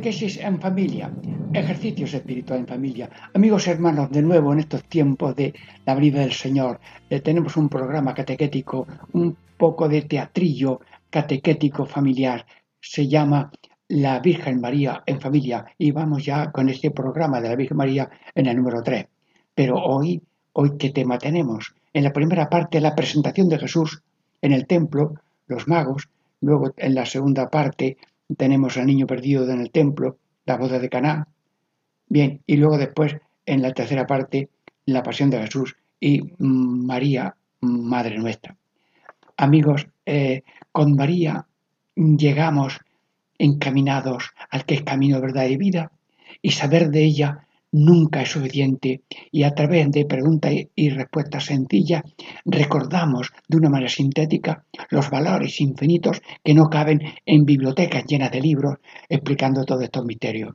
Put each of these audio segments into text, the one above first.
Catequesis en familia, ejercicios espirituales en familia. Amigos hermanos, de nuevo en estos tiempos de la vida del Señor, eh, tenemos un programa catequético, un poco de teatrillo catequético familiar. Se llama La Virgen María en familia y vamos ya con este programa de la Virgen María en el número 3. Pero hoy, hoy ¿qué tema tenemos? En la primera parte, la presentación de Jesús en el templo, los magos. Luego, en la segunda parte, tenemos al niño perdido en el templo, la boda de Caná. Bien, y luego después, en la tercera parte, la pasión de Jesús y María, Madre nuestra. Amigos, eh, con María llegamos encaminados al que es camino, verdad y vida, y saber de ella nunca es suficiente y a través de preguntas y respuestas sencillas recordamos de una manera sintética los valores infinitos que no caben en bibliotecas llenas de libros explicando todos estos misterios.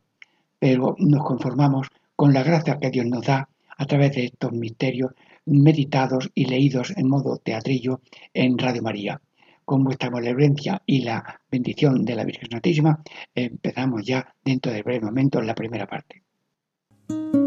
Pero nos conformamos con la gracia que Dios nos da a través de estos misterios meditados y leídos en modo teatrillo en Radio María. Con vuestra benevolencia y la bendición de la Virgen Santísima, empezamos ya dentro de breve momento la primera parte. Thank you.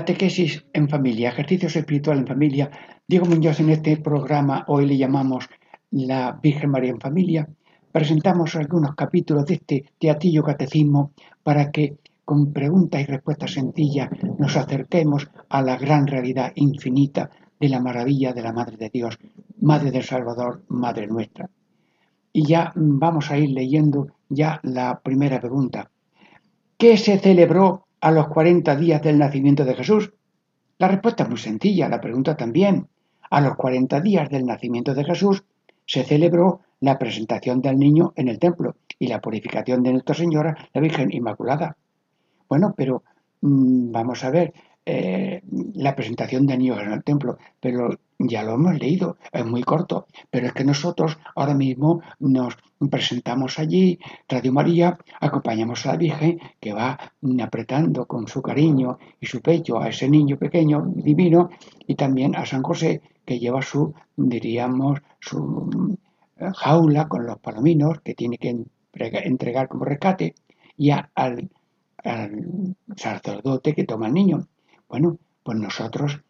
Catequesis en familia, ejercicios espirituales en familia. Diego Muñoz en este programa, hoy le llamamos La Virgen María en Familia. Presentamos algunos capítulos de este teatillo catecismo para que con preguntas y respuestas sencillas nos acerquemos a la gran realidad infinita de la maravilla de la Madre de Dios, Madre del Salvador, Madre nuestra. Y ya vamos a ir leyendo ya la primera pregunta. ¿Qué se celebró a los 40 días del nacimiento de Jesús? La respuesta es muy sencilla, la pregunta también. A los 40 días del nacimiento de Jesús se celebró la presentación del niño en el templo y la purificación de Nuestra Señora, la Virgen Inmaculada. Bueno, pero mmm, vamos a ver, eh, la presentación de niños en el templo, pero ya lo hemos leído, es muy corto, pero es que nosotros ahora mismo nos presentamos allí, Radio María, acompañamos a la Virgen que va apretando con su cariño y su pecho a ese niño pequeño divino y también a San José que lleva su, diríamos, su eh, jaula con los palominos que tiene que entregar como rescate y al, sacerdote que toma al niño. Bueno, pues nosotros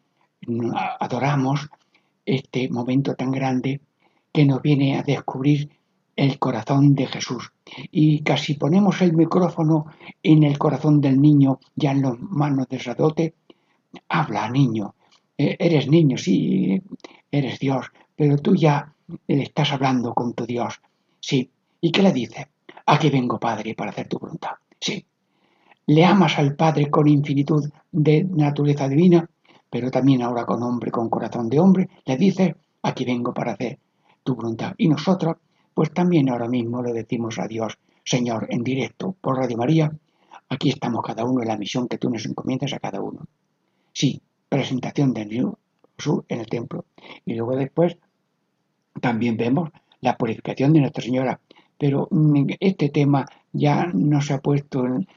adoramos este momento tan grande que nos viene a descubrir el corazón de Jesús. Y casi ponemos el micrófono en el corazón del niño, ya en las manos del sacerdote. Habla, niño. E, eres niño, sí, eres Dios, pero tú ya estás hablando con tu Dios. Sí. ¿Y qué le dice? Aquí vengo, Padre, para hacer tu voluntad. Sí le amas al Padre con infinitud de naturaleza divina, pero también ahora con hombre, con corazón de hombre, le dices, aquí vengo para hacer tu voluntad. Y nosotros, pues también ahora mismo le decimos a Dios, Señor, en directo por Radio María, aquí estamos cada uno en la misión que tú nos encomiendas a cada uno. Sí, presentación del Jesús en el templo. Y luego después también vemos la purificación de Nuestra Señora. Pero mm, este tema ya no se ha puesto en,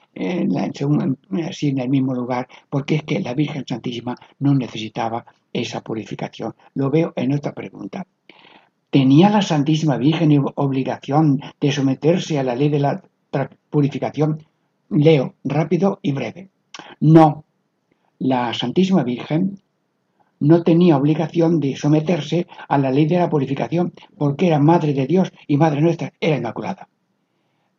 así en el mismo lugar, porque es que la Virgen Santísima no necesitaba esa purificación. Lo veo en otra pregunta. ¿Tenía la Santísima Virgen obligación de someterse a la ley de la purificación? Leo rápido y breve. No, la Santísima Virgen no tenía obligación de someterse a la ley de la purificación porque era Madre de Dios y Madre nuestra, era Inmaculada.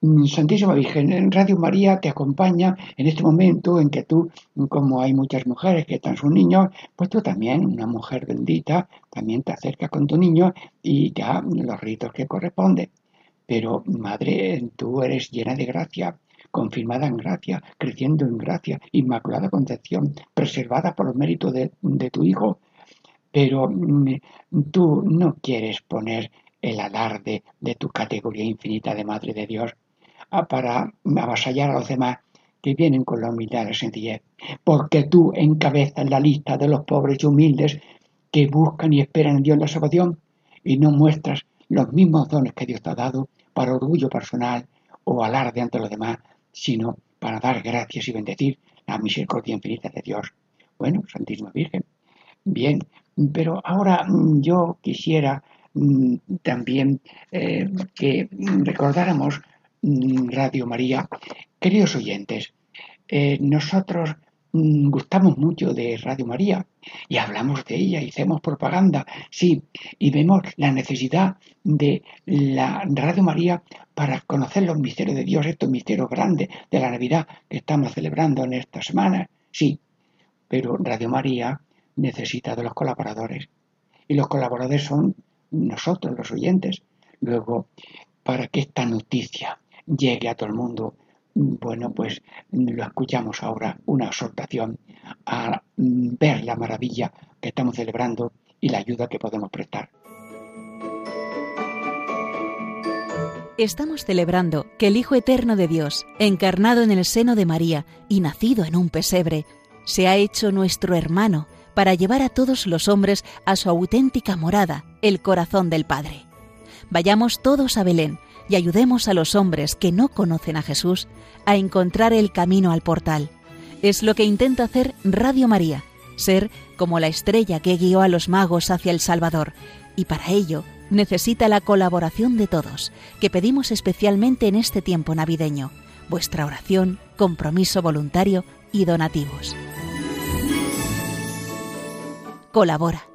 Santísima Virgen, Radio María te acompaña en este momento en que tú, como hay muchas mujeres que están sus niños, pues tú también, una mujer bendita, también te acercas con tu niño y ya los ritos que corresponden. Pero, Madre, tú eres llena de gracia, confirmada en gracia, creciendo en gracia, inmaculada concepción, preservada por los méritos de, de tu Hijo. Pero mm, tú no quieres poner el alarde de tu categoría infinita de Madre de Dios para avasallar a los demás que vienen con la humildad y la sencillez. Porque tú encabezas la lista de los pobres y humildes que buscan y esperan en Dios la salvación y no muestras los mismos dones que Dios te ha dado para orgullo personal o alarde ante los demás, sino para dar gracias y bendecir la misericordia infinita de Dios. Bueno, Santísima Virgen. Bien, pero ahora mm, yo quisiera mm, también eh, que recordáramos Radio María. Queridos oyentes, eh, nosotros mm, gustamos mucho de Radio María y hablamos de ella hacemos propaganda, sí, y vemos la necesidad de la Radio María para conocer los misterios de Dios, estos misterios grandes de la Navidad que estamos celebrando en esta semana, sí, pero Radio María necesita de los colaboradores y los colaboradores son nosotros, los oyentes. Luego, para que esta noticia llegue a todo el mundo. Bueno, pues lo escuchamos ahora, una exhortación a ver la maravilla que estamos celebrando y la ayuda que podemos prestar. Estamos celebrando que el Hijo Eterno de Dios, encarnado en el seno de María y nacido en un pesebre, se ha hecho nuestro hermano para llevar a todos los hombres a su auténtica morada, el corazón del Padre. Vayamos todos a Belén y ayudemos a los hombres que no conocen a Jesús a encontrar el camino al portal. Es lo que intenta hacer Radio María, ser como la estrella que guió a los magos hacia el Salvador, y para ello necesita la colaboración de todos, que pedimos especialmente en este tiempo navideño, vuestra oración, compromiso voluntario y donativos. Colabora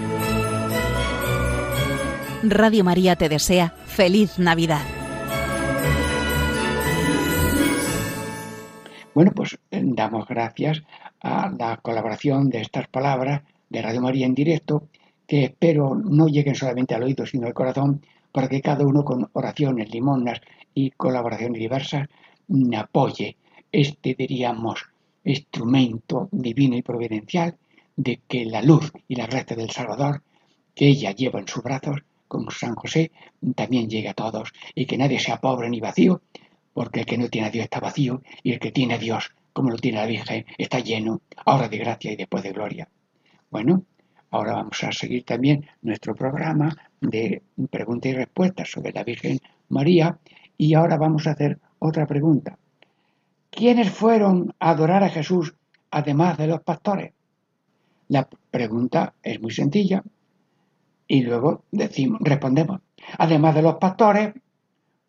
Radio María te desea feliz Navidad. Bueno, pues eh, damos gracias a la colaboración de estas palabras de Radio María en directo, que espero no lleguen solamente al oído, sino al corazón, para que cada uno con oraciones, limonas y colaboraciones diversas mm, apoye este, diríamos, instrumento divino y providencial de que la luz y la gracia del Salvador, que ella lleva en sus brazos, como San José, también llegue a todos y que nadie sea pobre ni vacío, porque el que no tiene a Dios está vacío y el que tiene a Dios, como lo tiene la Virgen, está lleno, ahora de gracia y después de gloria. Bueno, ahora vamos a seguir también nuestro programa de preguntas y respuestas sobre la Virgen María y ahora vamos a hacer otra pregunta. ¿Quiénes fueron a adorar a Jesús además de los pastores? La pregunta es muy sencilla. Y luego decimos, respondemos, además de los pastores,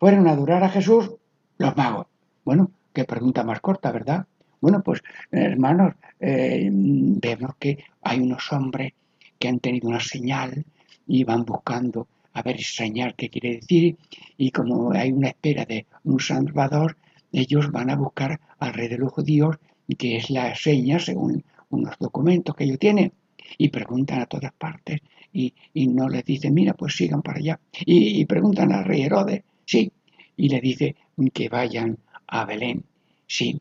fueron a adorar a Jesús los magos. Bueno, qué pregunta más corta, ¿verdad? Bueno, pues hermanos, eh, vemos que hay unos hombres que han tenido una señal y van buscando a ver señal qué quiere decir y como hay una espera de un salvador, ellos van a buscar al rey de los judíos, que es la seña según unos documentos que ellos tienen, y preguntan a todas partes y, no les dice, mira, pues sigan para allá. Y, preguntan al rey Herodes, sí, y le dice que vayan a Belén, sí,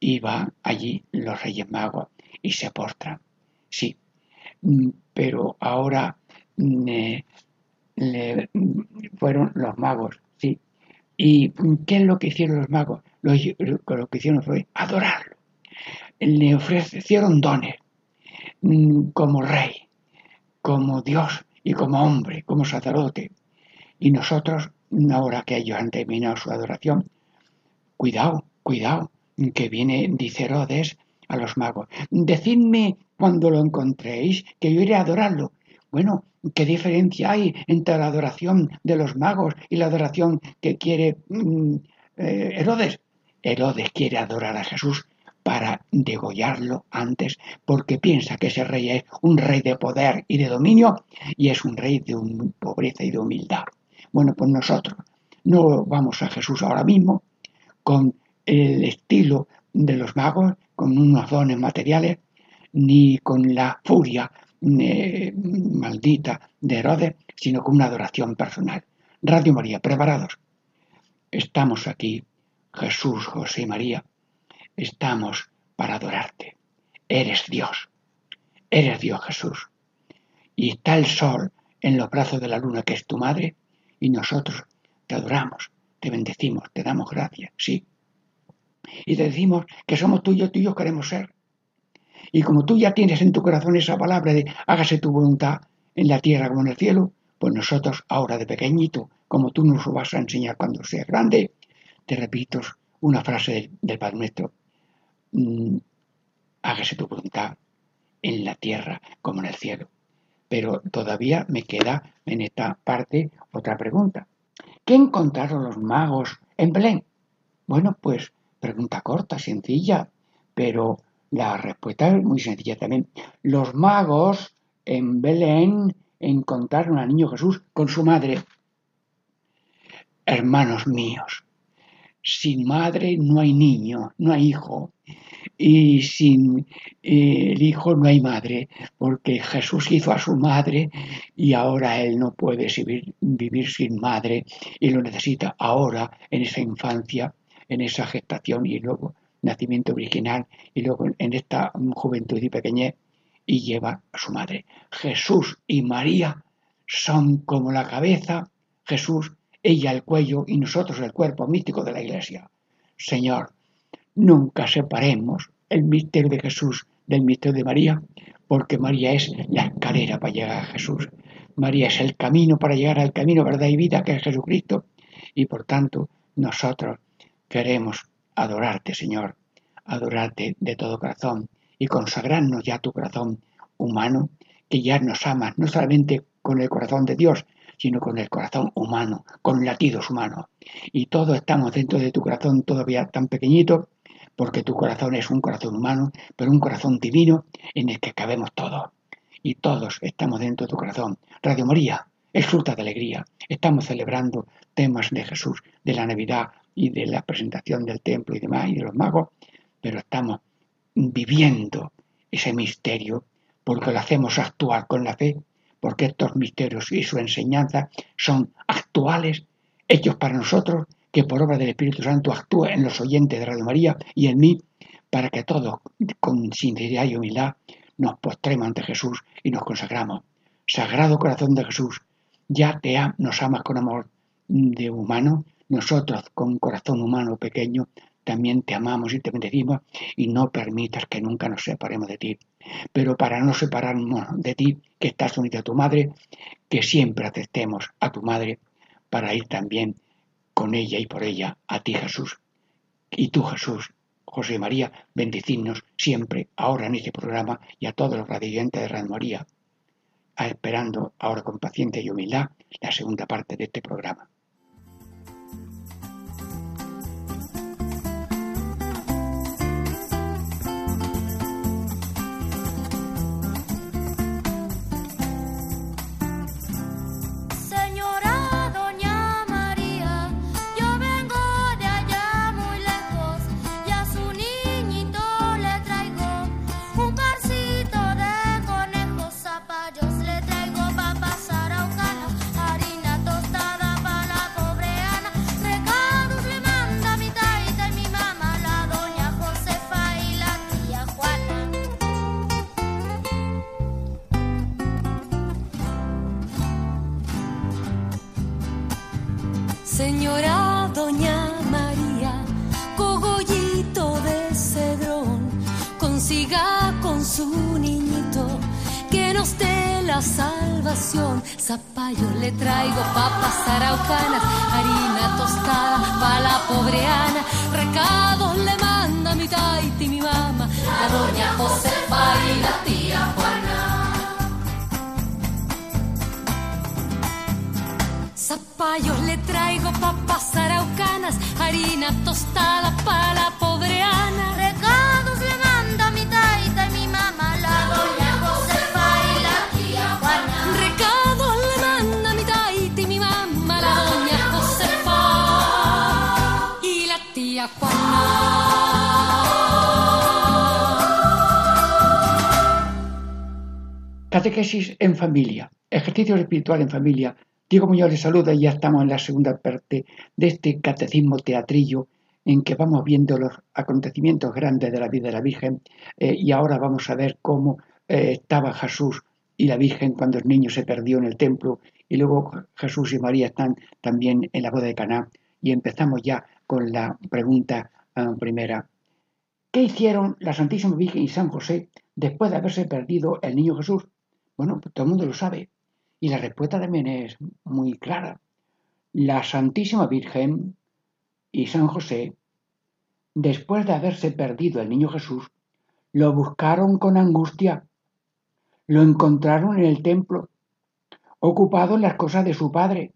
y va allí los reyes magos y se postran, sí, mm, pero ahora mm, le, fueron los magos, sí. ¿Y qué es lo que hicieron los magos? Lo, lo que hicieron fue adorarlo. Le ofrecieron dones mm, como rey, como Dios y como hombre, como sacerdote. Y nosotros, ahora que ellos han terminado su adoración, cuidado, cuidado, que viene, dice Herodes a los magos, decidme cuando lo encontréis, que yo iré a adorarlo. Bueno, ¿qué diferencia hay entre la adoración de los magos y la adoración que quiere mm, eh, Herodes? Herodes quiere adorar a Jesús para degollarlo antes, porque piensa que ese rey es un rey de poder y de dominio y es un rey de pobreza y de humildad. Bueno, pues nosotros no vamos a Jesús ahora mismo con el estilo de los magos, con unos dones materiales, ni con la furia eh, maldita de Herodes, sino con una adoración personal. Radio María, preparados. Estamos aquí, Jesús, José y María, estamos para adorarte. Eres Dios. Eres Dios Jesús. Y está el sol en los brazos de la luna, que es tu madre, y nosotros te adoramos, te bendecimos, te damos gracias, sí. Y te decimos que somos tuyos, tuyos queremos ser. Y como tú ya tienes en tu corazón esa palabra de hágase tu voluntad en la tierra como en el cielo, pues nosotros ahora de pequeñito, como tú nos lo vas a enseñar cuando seas grande, te repito una frase del, del Padre Nuestro. Mm, hágase tu voluntad en la tierra como en el cielo. Pero todavía me queda en esta parte otra pregunta. ¿Qué encontraron los magos en Belén? Bueno, pues pregunta corta, sencilla, pero la respuesta es muy sencilla también. Los magos en Belén encontraron al niño Jesús con su madre. Hermanos míos, sin madre no hay niño, no hay hijo. Y sin eh, el hijo no hay madre, porque Jesús hizo a su madre y ahora él no puede vivir, sin madre y lo necesita ahora en esa infancia, en esa gestación y luego nacimiento original y luego en esta juventud y pequeñez y lleva a su madre. Jesús y María son como la cabeza, Jesús ella el cuello y nosotros el cuerpo místico de la Iglesia. Señor, nunca separemos el misterio de Jesús del misterio de María, porque María es la escalera para llegar a Jesús. María es el camino para llegar al camino, verdad y vida, que es Jesucristo. Y por tanto, nosotros queremos adorarte, Señor, adorarte de todo corazón y consagrarnos ya a tu corazón humano, que ya nos amas, no solamente con el corazón de Dios, sino con el corazón humano, con latidos humanos. Y todos estamos dentro de tu corazón todavía tan pequeñito, porque tu corazón es un corazón humano, pero un corazón divino en el que cabemos todos. Y todos estamos dentro de tu corazón. Radio María es fruta de alegría. Estamos celebrando temas de Jesús, de la Navidad y de la presentación del templo y demás, y de los magos, pero estamos viviendo ese misterio porque lo hacemos actuar con la fe porque estos misterios y su enseñanza son actuales, hechos para nosotros, que por obra del Espíritu Santo actúa en los oyentes de Radio María y en mí, para que todos, con sinceridad y humildad, nos postremos ante Jesús y nos consagramos. Sagrado corazón de Jesús, ya te nos amas con amor de humano, nosotros con corazón humano pequeño también te amamos y te bendecimos y no permitas que nunca nos separemos de ti. Pero para no separarnos de ti, que estás unida a tu madre, que siempre aceptemos a tu madre para ir también con ella y por ella a ti Jesús. Y tú Jesús, José María, bendecirnos siempre, ahora en este programa y a todos los radiantes de Radio María, esperando ahora con paciencia y humildad la segunda parte de este programa. Salvación. Zapallo le traigo papas araucanas, harina tostada pa' la pobre Ana. Recados le manda mi taita y mi mamá, la doña Josefa y la tía Juana. Zapallos le traigo papas araucanas, harina tostada pa' la pobre Ana. Catequesis en familia, ejercicio espiritual en familia. Diego Muñoz les saluda y ya estamos en la segunda parte de este catecismo teatrillo en que vamos viendo los acontecimientos grandes de la vida de la Virgen eh, y ahora vamos a ver cómo eh, estaba Jesús y la Virgen cuando el niño se perdió en el templo y luego Jesús y María están también en la boda de Caná y empezamos ya con la pregunta uh, primera. ¿Qué hicieron la Santísima Virgen y San José después de haberse perdido el niño Jesús? Bueno, pues todo el mundo lo sabe y la respuesta también es muy clara. La Santísima Virgen y San José, después de haberse perdido el niño Jesús, lo buscaron con angustia. Lo encontraron en el templo, ocupado en las cosas de su padre,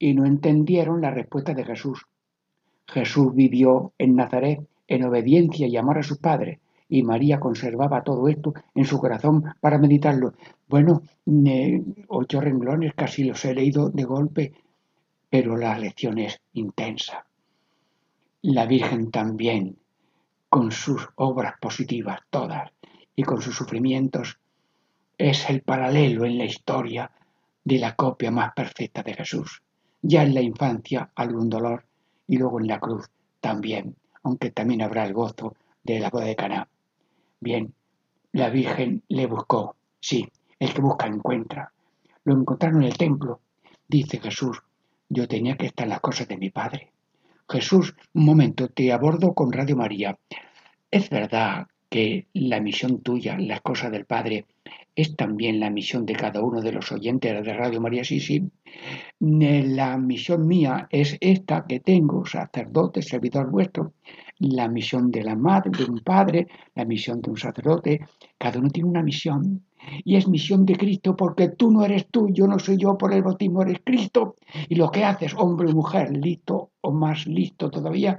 y no entendieron la respuesta de Jesús. Jesús vivió en Nazaret en obediencia y amor a sus padres, y María conservaba todo esto en su corazón para meditarlo. Bueno, ocho renglones casi los he leído de golpe, pero la lección es intensa. La Virgen también, con sus obras positivas todas y con sus sufrimientos, es el paralelo en la historia de la copia más perfecta de Jesús. Ya en la infancia algún dolor y luego en la cruz también, aunque también habrá el gozo de la boda de Caná. Bien, la Virgen le buscó, sí, el que busca encuentra. Lo encontraron en el templo, dice Jesús, yo tenía que estar en las cosas de mi Padre. Jesús, un momento, te abordo con Radio María. Es verdad que la misión tuya, las cosas del Padre, es también la misión de cada uno de los oyentes de Radio María, sí, sí. La misión mía es esta que tengo, sacerdote, servidor vuestro, la misión de la madre, de un padre, la misión de un sacerdote, cada uno tiene una misión. Y es misión de Cristo porque tú no eres tú, yo no soy yo, por el bautismo eres Cristo. Y lo que haces, hombre o mujer, listo o más listo todavía,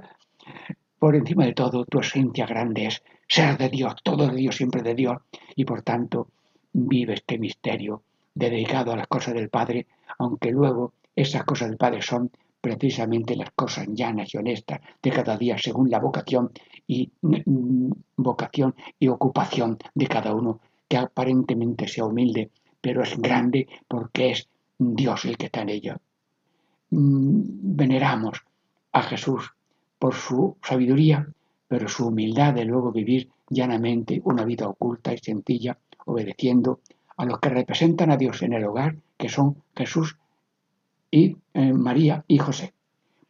por encima de todo, tu esencia grande es ser de Dios, todo de Dios, siempre de Dios. Y por tanto, vive este misterio dedicado a las cosas del Padre, aunque luego esas cosas del Padre son precisamente las cosas llanas y honestas de cada día según la vocación y mm, vocación y ocupación de cada uno que aparentemente sea humilde pero es grande porque es Dios el que está en ella mm, veneramos a Jesús por su sabiduría pero su humildad de luego vivir llanamente una vida oculta y sencilla obedeciendo a los que representan a Dios en el hogar que son Jesús y eh, María y José.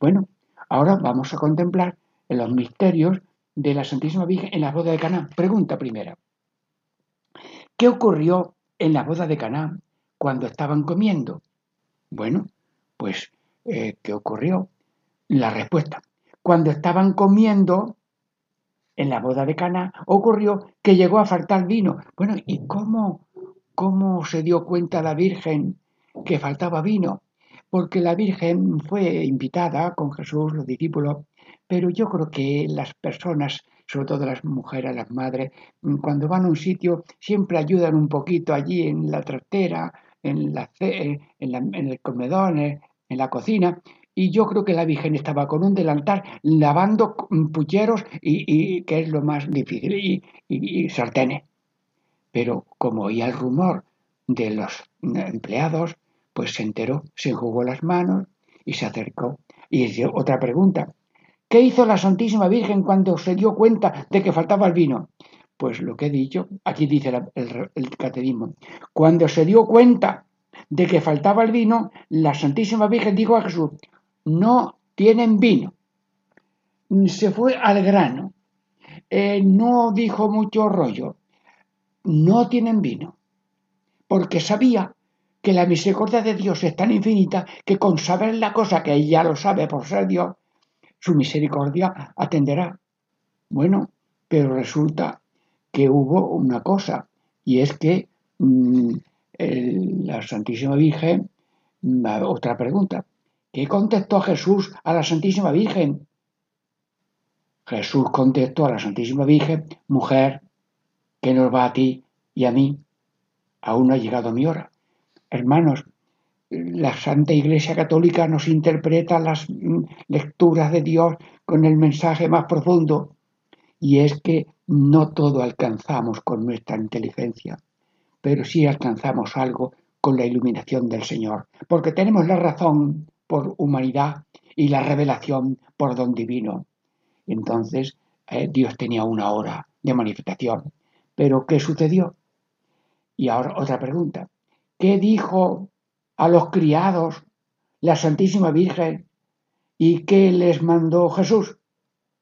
Bueno, ahora vamos a contemplar los misterios de la Santísima Virgen en la boda de Caná. Pregunta primera. ¿Qué ocurrió en la boda de Caná cuando estaban comiendo? Bueno, pues, eh, ¿qué ocurrió? La respuesta. Cuando estaban comiendo en la boda de Caná, ocurrió que llegó a faltar vino. Bueno, ¿y cómo, cómo se dio cuenta la Virgen que faltaba vino? porque la Virgen fue invitada con Jesús, los discípulos, pero yo creo que las personas, sobre todo las mujeres, las madres, cuando van a un sitio siempre ayudan un poquito allí en la trastera, en, la, en, el comedor, en la cocina, y yo creo que la Virgen estaba con un delantal lavando pucheros y, que es lo más difícil, y, y, sartenes. Pero como oía el rumor de los empleados, pues se enteró, se enjugó las manos y se acercó. Y otra pregunta. ¿Qué hizo la Santísima Virgen cuando se dio cuenta de que faltaba el vino? Pues lo que he dicho, aquí dice el, el catecismo. Cuando se dio cuenta de que faltaba el vino, la Santísima Virgen dijo a Jesús, no tienen vino. Se fue al grano. Eh, no dijo mucho rollo. No tienen vino. porque sabía que la misericordia de Dios es tan infinita que con saber la cosa que ella lo sabe por ser Dios, su misericordia atenderá. Bueno, pero resulta que hubo una cosa, y es que el, la Santísima Virgen, otra pregunta, ¿qué contestó Jesús a la Santísima Virgen? Jesús contestó a la Santísima Virgen, mujer, ¿qué nos va a ti y a mí? Aún no ha llegado mi hora. Hermanos, la Santa Iglesia Católica nos interpreta las lecturas de Dios con el mensaje más profundo y es que no todo alcanzamos con nuestra inteligencia, pero sí alcanzamos algo con la iluminación del Señor, porque tenemos la razón por humanidad y la revelación por don divino. Entonces, eh, Dios tenía una hora de manifestación. Pero, ¿qué sucedió? Y ahora otra pregunta. ¿Qué dijo a los criados la Santísima Virgen y qué les mandó Jesús?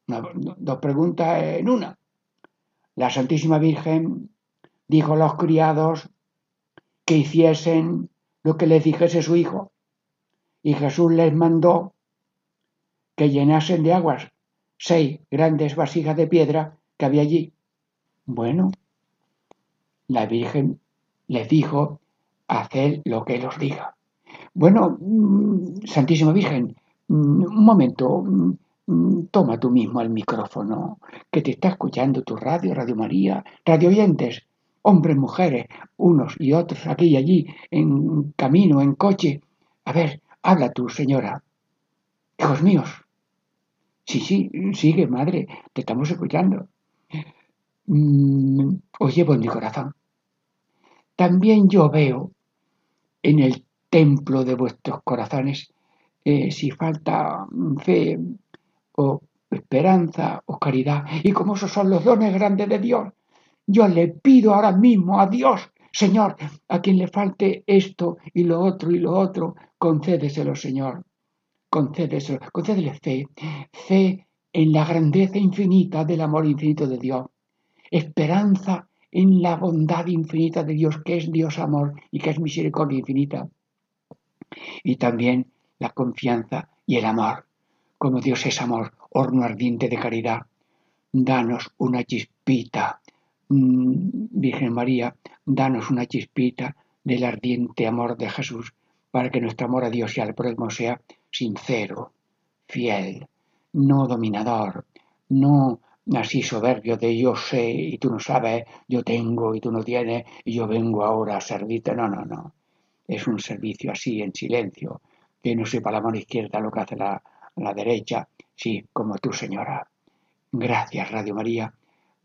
dos preguntas en una. La Santísima Virgen dijo a los criados que hiciesen lo que les dijese su hijo. Y Jesús les mandó que llenasen de aguas seis grandes vasijas de piedra que había allí. Bueno, la Virgen les dijo, haced lo que Él os diga. Bueno, mm, Santísima Virgen, mm, un momento, mm, toma tú mismo el micrófono, que te está escuchando tu radio, Radio María, radio oyentes, hombres, mujeres, unos y otros, aquí y allí, en camino, en coche. A ver, habla tú, señora. Hijos míos, Sí, sí, sigue, madre, te estamos escuchando. Os llevo en mi corazón. También yo veo en el templo de vuestros corazones eh, si falta fe o esperanza o caridad. Y como esos son los dones grandes de Dios, yo le pido ahora mismo a Dios, Señor, a quien le falte esto y lo otro y lo otro, concédeselo, Señor. Concédeselo, concédele fe, fe en la grandeza infinita del amor infinito de Dios, esperanza en la bondad infinita de Dios, que es Dios amor y que es misericordia infinita, y también la confianza y el amor, como Dios es amor, horno ardiente de caridad. Danos una chispita, Virgen María, danos una chispita del ardiente amor de Jesús, para que nuestro amor a Dios y al prójimo sea sincero, fiel, no dominador, no así soberbio de yo sé y tú no sabes, yo tengo y tú no tienes y yo vengo ahora a servirte. No, no, no. Es un servicio así en silencio, que no sepa la mano izquierda lo que hace la, la derecha. Sí, como tú, señora. Gracias, Radio María.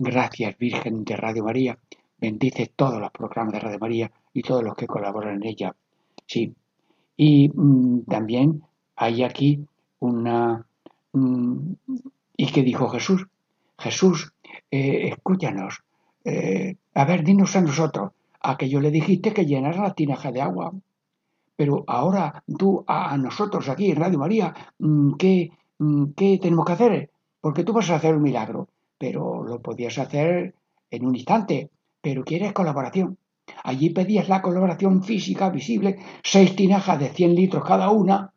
Gracias, Virgen de Radio María. Bendice todos los programas de Radio María y todos los que colaboran en ella. Sí. Y mmm, también hay aquí una... ¿Y qué dijo Jesús? Jesús, eh, escúchanos. Eh, a ver, dinos a nosotros. A que yo le dijiste que llenara la tinaja de agua. Pero ahora tú, a, nosotros aquí en Radio María, mm, ¿qué, mm, ¿qué tenemos que hacer? Porque tú vas a hacer un milagro. Pero lo podías hacer en un instante. Pero quieres colaboración. Allí pedías la colaboración física visible, seis tinajas de 100 litros cada una,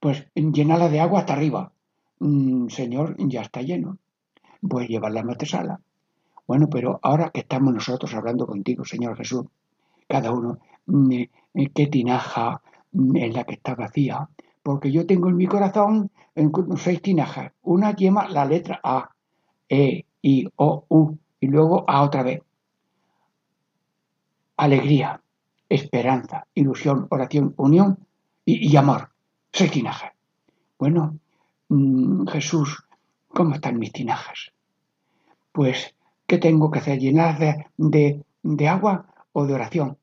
pues llenala de agua hasta arriba. Mm, señor, ya está lleno. A llevarla a la sala. Bueno, pero ahora que estamos nosotros hablando contigo, Señor Jesús, cada uno, mm, eh, qué tinaja mm, es la que está vacía. Porque yo tengo en mi corazón seis tinajas. Una lleva la letra A, E, I, O, U, y luego A otra vez. Alegría, esperanza, ilusión, oración, unión y, amor. Soy tinaja. Bueno, mmm, Jesús, ¿cómo están mis tinajas? Pues, ¿qué tengo que hacer? ¿Llenar de, de agua o de oración?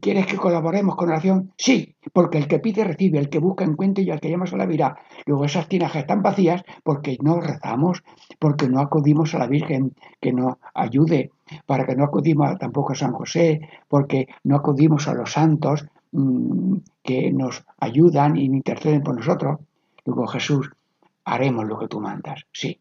¿Quieres que colaboremos con oración? Sí, porque el que pide recibe, el que busca encuentra y al que llama se la virá. Luego esas tinajas están vacías porque no rezamos, porque no acudimos a la Virgen que nos ayude, para que no acudimos tampoco a San José, porque no acudimos a los santos, Mm, que nos ayudan y interceden por nosotros. Luego Jesús, haremos lo que tú mandas, sí,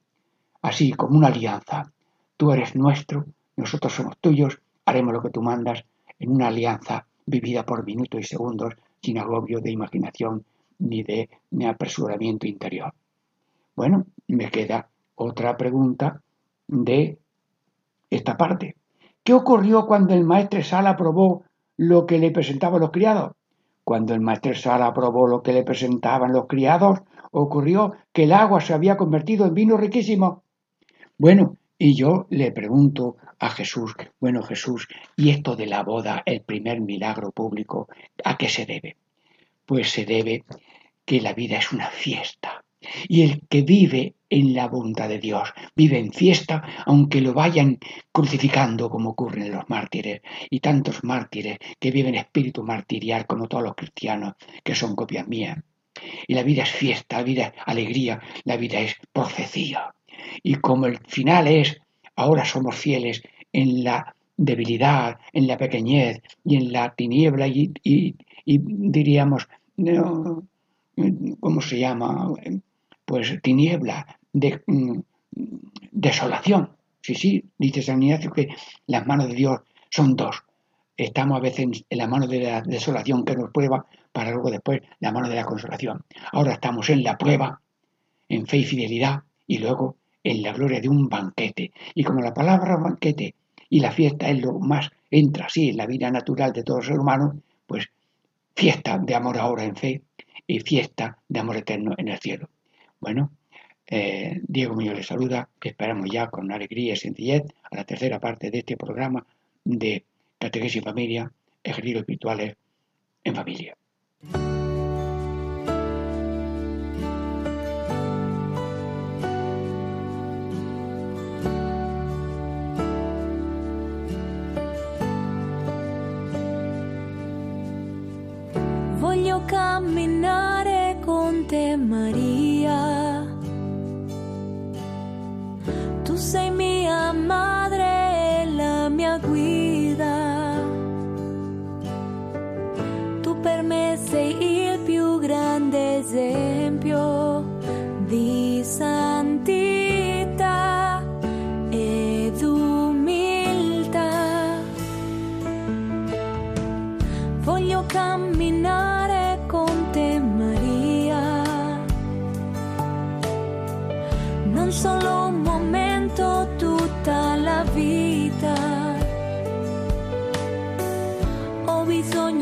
así como una alianza. Tú eres nuestro, nosotros somos tuyos, haremos lo que tú mandas. En una alianza vivida por minutos y segundos sin agobio de imaginación ni de apresuramiento interior. Bueno, me queda otra pregunta de esta parte. ¿Qué ocurrió cuando el maestro Sala aprobó lo que le presentaban los criados? Cuando el maestro Sala aprobó lo que le presentaban los criados, ocurrió que el agua se había convertido en vino riquísimo. Bueno, y yo le pregunto a Jesús, bueno Jesús, ¿y esto de la boda, el primer milagro público, a qué se debe? Pues se debe que la vida es una fiesta. Y el que vive en la voluntad de Dios, vive en fiesta, aunque lo vayan crucificando como ocurre en los mártires, y tantos mártires que viven espíritu martirial como todos los cristianos, que son copias mías. Y la vida es fiesta, la vida es alegría, la vida es profecía. Y como el final es, ahora somos fieles en la debilidad, en la pequeñez y en la tiniebla y, diríamos, ¿cómo se llama? Pues tiniebla, de, mm, desolación. Sí, sí, dice San Ignacio que las manos de Dios son dos. Estamos a veces en la mano de la desolación que nos prueba para luego después la mano de la consolación. Ahora estamos en la prueba, en fe y fidelidad, y luego en la gloria de un banquete. Y como la palabra banquete y la fiesta es lo más, entra así en la vida natural de todo ser humano, pues fiesta de amor ahora en fe y fiesta de amor eterno en el cielo. Bueno, eh, Diego Muñoz les saluda, esperamos ya con alegría y sencillez a la tercera parte de este programa de Catequesis en Familia, ejercicios espirituales en familia. Camminare con te Maria. Tu sei mia madre la mia guida. Tu per non solo un momento, tutta la vita. Ho bisogno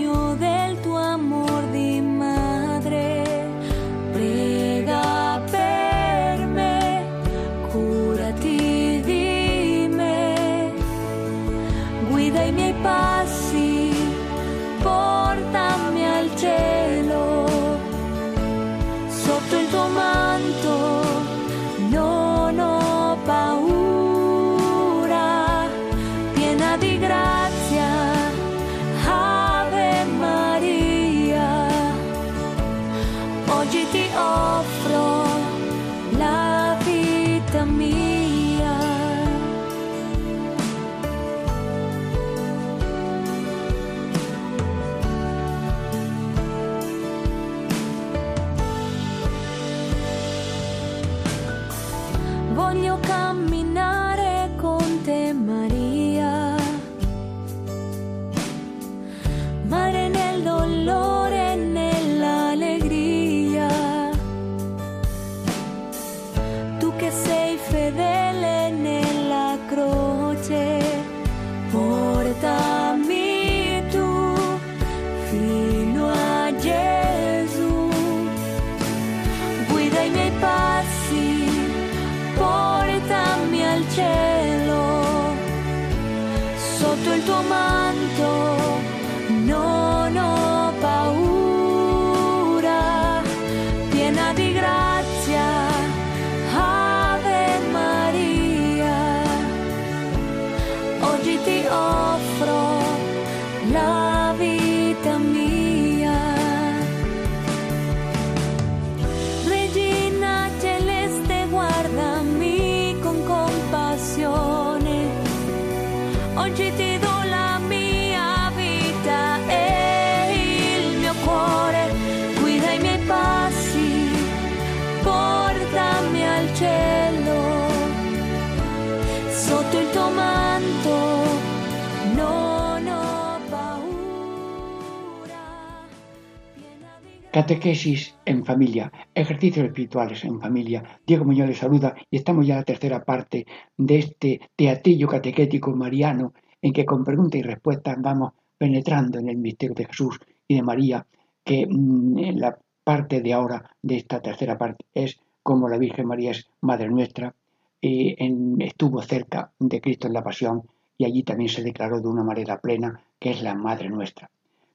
Catequesis en familia, ejercicios espirituales en familia. Diego Muñoz les saluda y estamos ya en la tercera parte de este teatillo catequético mariano en que con preguntas y respuestas vamos penetrando en el misterio de Jesús y de María, que mm, la parte de ahora de esta tercera parte es como la Virgen María es Madre nuestra, y estuvo cerca de Cristo en la pasión y allí también se declaró de una manera plena que es la Madre nuestra.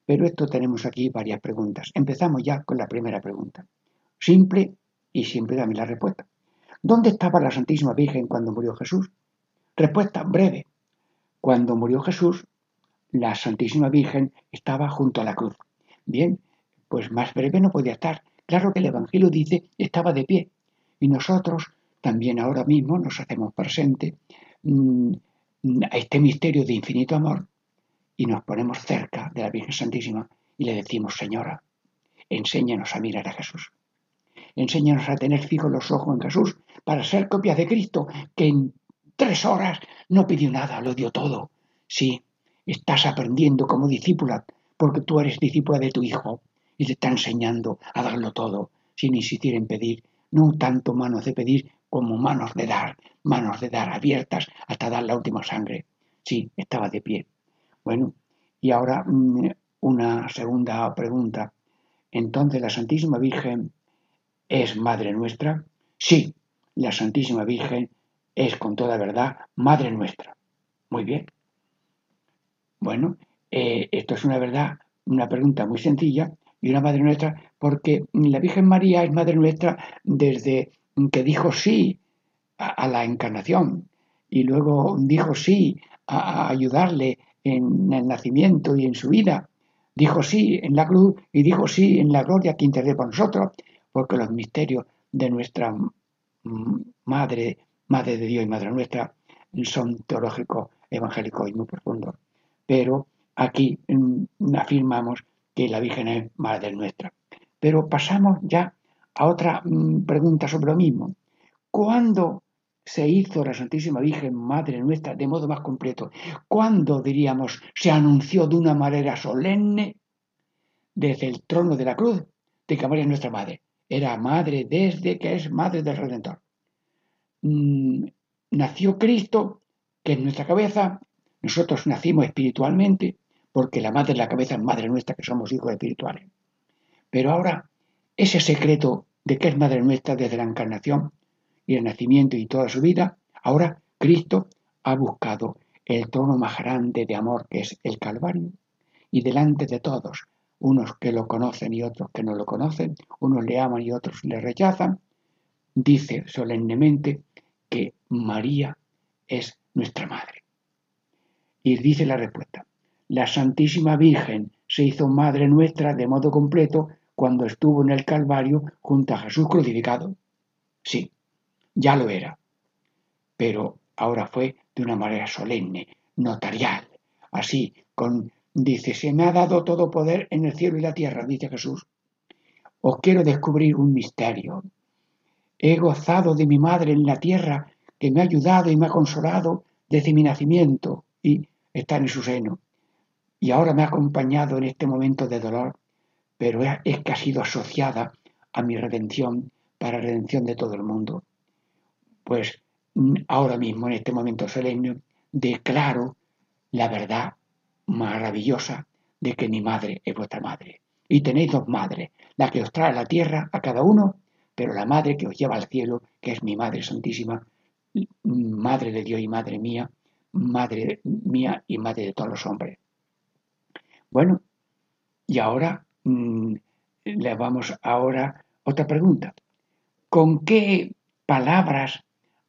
Pero esto tenemos aquí varias preguntas. Empezamos ya con la primera pregunta. Simple y siempre dame la respuesta. ¿Dónde estaba la Santísima Virgen cuando murió Jesús? Respuesta breve. Cuando murió Jesús, la Santísima Virgen estaba junto a la cruz. Bien, pues más breve no podía estar. Claro que el Evangelio dice estaba de pie. Y nosotros también ahora mismo nos hacemos presente mm, a este misterio de infinito amor y nos ponemos cerca de la Virgen Santísima y le decimos, Señora, enséñanos a mirar a Jesús. Enséñanos a tener fijos los ojos en Jesús para ser copias de Cristo, que en tres horas no pidió nada, lo dio todo. Sí, estás aprendiendo como discípula, porque tú eres discípula de tu Hijo y te está enseñando a darlo todo, sin insistir en pedir, no tanto manos de pedir como manos de dar, manos de dar abiertas hasta dar la última sangre. Sí, estaba de pie. Bueno, y ahora mm, una segunda pregunta. Entonces, ¿la Santísima Virgen es Madre nuestra? Sí, la Santísima Virgen es con toda verdad Madre nuestra. Muy bien. Bueno, eh, esto es una verdad, una pregunta muy sencilla y una Madre nuestra, porque la Virgen María es Madre nuestra desde que dijo sí a, la encarnación y luego dijo sí a ayudarle en el nacimiento y en su vida. Dijo sí en la cruz y dijo sí en la gloria que intercede por nosotros, porque los misterios de nuestra Madre, Madre de Dios y Madre nuestra, son teológicos, evangélicos y muy profundos. Pero aquí mm, afirmamos que la Virgen es Madre nuestra. Pero pasamos ya a otra mm, pregunta sobre lo mismo. ¿Cuándo se hizo la Santísima Virgen Madre nuestra de modo más completo. ¿Cuándo, diríamos, se anunció de una manera solemne desde el trono de la cruz de que María es nuestra Madre? Era Madre desde que es Madre del Redentor. Mm, nació Cristo, que es nuestra cabeza. Nosotros nacimos espiritualmente, porque la Madre de la cabeza es Madre nuestra, que somos hijos espirituales. Pero ahora, ese secreto de que es Madre nuestra desde la encarnación, y el nacimiento y toda su vida, ahora Cristo ha buscado el trono más grande de amor que es el Calvario y delante de todos, unos que lo conocen y otros que no lo conocen, unos le aman y otros le rechazan, dice solemnemente que María es nuestra madre. Y dice la respuesta, la Santísima Virgen se hizo madre nuestra de modo completo cuando estuvo en el Calvario junto a Jesús crucificado. Sí, ya lo era, pero ahora fue de una manera solemne, notarial, así, con, dice, se me ha dado todo poder en el cielo y la tierra, dice Jesús. Os quiero descubrir un misterio. He gozado de mi madre en la tierra, que me ha ayudado y me ha consolado desde mi nacimiento y está en su seno. Y ahora me ha acompañado en este momento de dolor, pero es que ha sido asociada a mi redención para redención de todo el mundo pues ahora mismo, en este momento solemne, declaro la verdad maravillosa de que mi madre es vuestra madre. Y tenéis dos madres, la que os trae a la tierra a cada uno, pero la madre que os lleva al cielo, que es mi Madre Santísima, Madre de Dios y Madre mía, Madre mía y Madre de todos los hombres. Bueno, y ahora mm, le vamos ahora otra pregunta. ¿Con qué palabras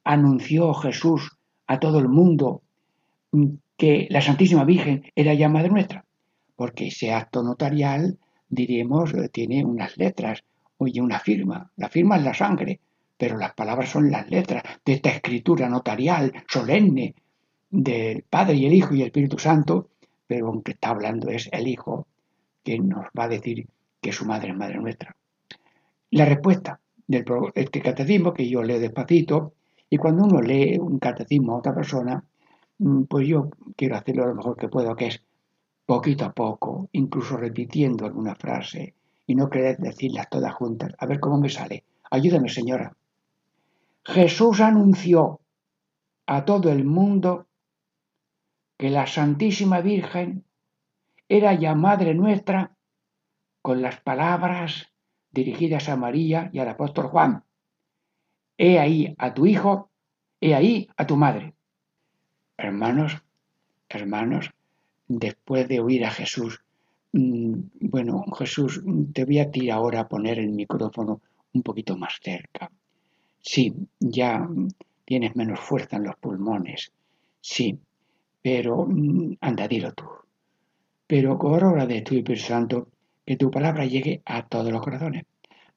anunció Jesús a todo el mundo que la Santísima Virgen era ya Madre nuestra, porque ese acto notarial, diríamos, tiene unas letras, oye, una firma, la firma es la sangre, pero las palabras son las letras de esta escritura notarial, solemne, del Padre y el Hijo y el Espíritu Santo, pero aunque está hablando es el Hijo que nos va a decir que su madre es Madre nuestra. La respuesta de este catecismo, que yo leo despacito, y cuando uno lee un catecismo a otra persona, mm, pues yo quiero hacerlo lo mejor que puedo, que es poquito a poco, incluso repitiendo alguna frase y no querer decirlas todas juntas. A ver cómo me sale. Ayúdame, señora. Jesús anunció a todo el mundo que la Santísima Virgen era ya Madre nuestra con las palabras dirigidas a María y al apóstol Juan. He ahí a tu hijo, he ahí a tu madre. Hermanos, hermanos, después de oír a Jesús, mm, bueno, Jesús, te voy a ti ahora a poner el micrófono un poquito más cerca. Sí, ya tienes menos fuerza en los pulmones, sí, pero mm, anda, dilo tú. Pero por obra de tu Espíritu Santo, que tu palabra llegue a todos los corazones.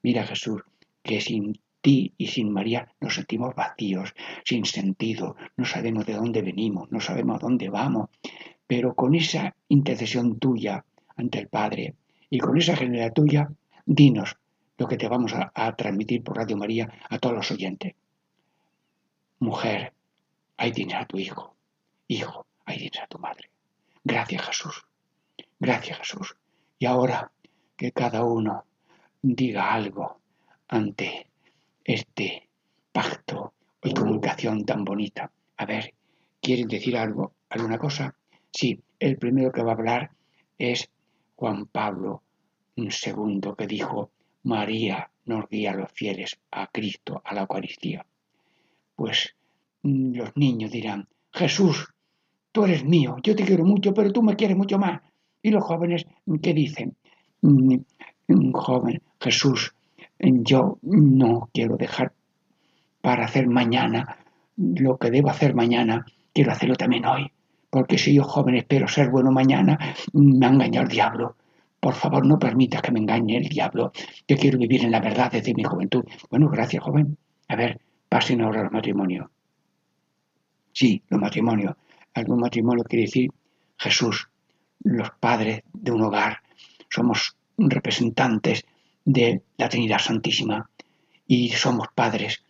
Mira Jesús, que sin ti y sin María nos sentimos vacíos, sin sentido, no sabemos de dónde venimos, no sabemos a dónde vamos, pero con esa intercesión tuya ante el Padre y con esa generalidad tuya, dinos lo que te vamos a, a transmitir por Radio María a todos los oyentes. Mujer, ahí tienes a tu hijo. Hijo, ahí tienes a tu madre. Gracias Jesús. Gracias Jesús. Y ahora que cada uno diga algo ante este pacto y comunicación tan bonita. A ver, ¿quieren decir algo? ¿Alguna cosa? Sí, el primero que va a hablar es Juan Pablo II, que dijo, María nos guía a los fieles a Cristo, a la Eucaristía. Pues mm, los niños dirán, Jesús, tú eres mío, yo te quiero mucho, pero tú me quieres mucho más. Y los jóvenes, ¿qué dicen? Mm, un joven, Jesús, yo no quiero dejar para hacer mañana lo que debo hacer mañana, quiero hacerlo también hoy, porque si yo joven espero ser bueno mañana, me ha engañado el diablo. Por favor, no permitas que me engañe el diablo. Yo quiero vivir en la verdad desde mi juventud. Bueno, gracias, joven. A ver, pasen ahora los matrimonios. Sí, los matrimonios. Algún matrimonio quiere decir Jesús, los padres de un hogar. Somos representantes de la Trinidad Santísima. Y somos padres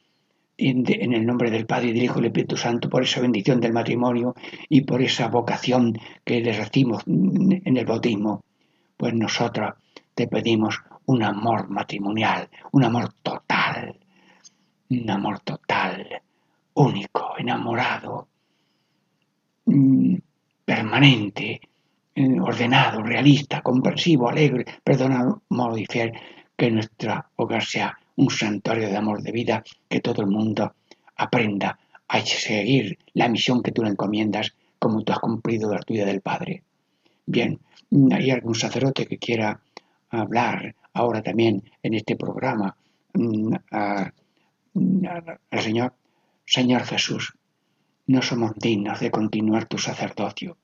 en, el nombre del Padre y del Hijo y del Espíritu Santo por esa bendición del matrimonio y por esa vocación que les recibimos en el bautismo, pues nosotros te pedimos un amor matrimonial, un amor total, un amor total, único, enamorado, mm, permanente, eh, ordenado, realista, comprensivo, alegre, perdonado, modo de que nuestra hogar sea un santuario de amor de vida, que todo el mundo aprenda a seguir la misión que tú le encomiendas, como tú has cumplido la tuya del Padre. Bien, ¿hay algún sacerdote que quiera hablar ahora también en este programa mm, al Señor? Señor Jesús, no somos dignos de continuar tu sacerdocio.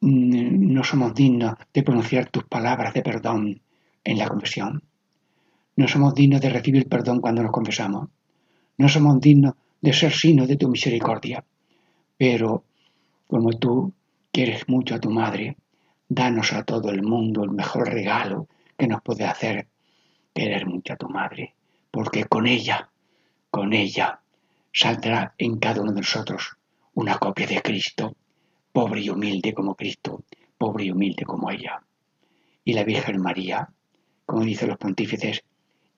Mm, no somos dignos de pronunciar tus palabras de perdón en la confesión. No somos dignos de recibir perdón cuando nos confesamos. No somos dignos de ser signos de tu misericordia. Pero como tú quieres mucho a tu madre, danos a todo el mundo el mejor regalo que nos puede hacer querer mucho a tu madre, porque con ella, con ella, saldrá en cada uno de nosotros una copia de Cristo pobre y humilde como Cristo, pobre y humilde como ella. Y la Virgen María, como dicen los pontífices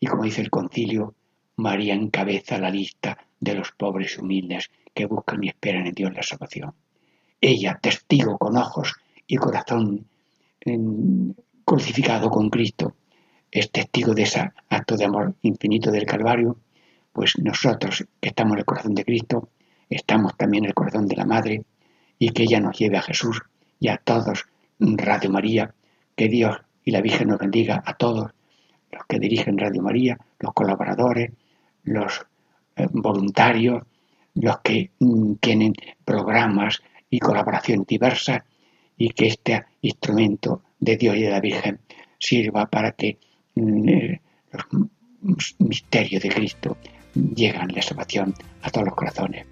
y como dice el concilio, María encabeza la lista de los pobres y humildes que buscan y esperan en Dios la salvación. Ella, testigo con ojos y corazón crucificado con Cristo, es testigo de ese acto de amor infinito del Calvario, pues nosotros que estamos en el corazón de Cristo, estamos también en el corazón de la Madre, y que ella nos lleve a Jesús y a todos, Radio María, que Dios y la Virgen nos bendiga a todos los que dirigen Radio María, los colaboradores, los eh, voluntarios, los que mm, tienen programas y colaboración diversas y que este instrumento de Dios y de la Virgen sirva para que mm, eh, los misterios de Cristo lleguen la salvación a todos los corazones.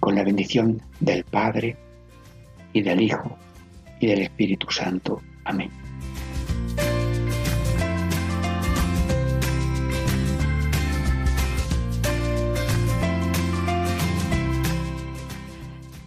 Con la bendición del Padre, y del Hijo y del Espíritu Santo. Amén.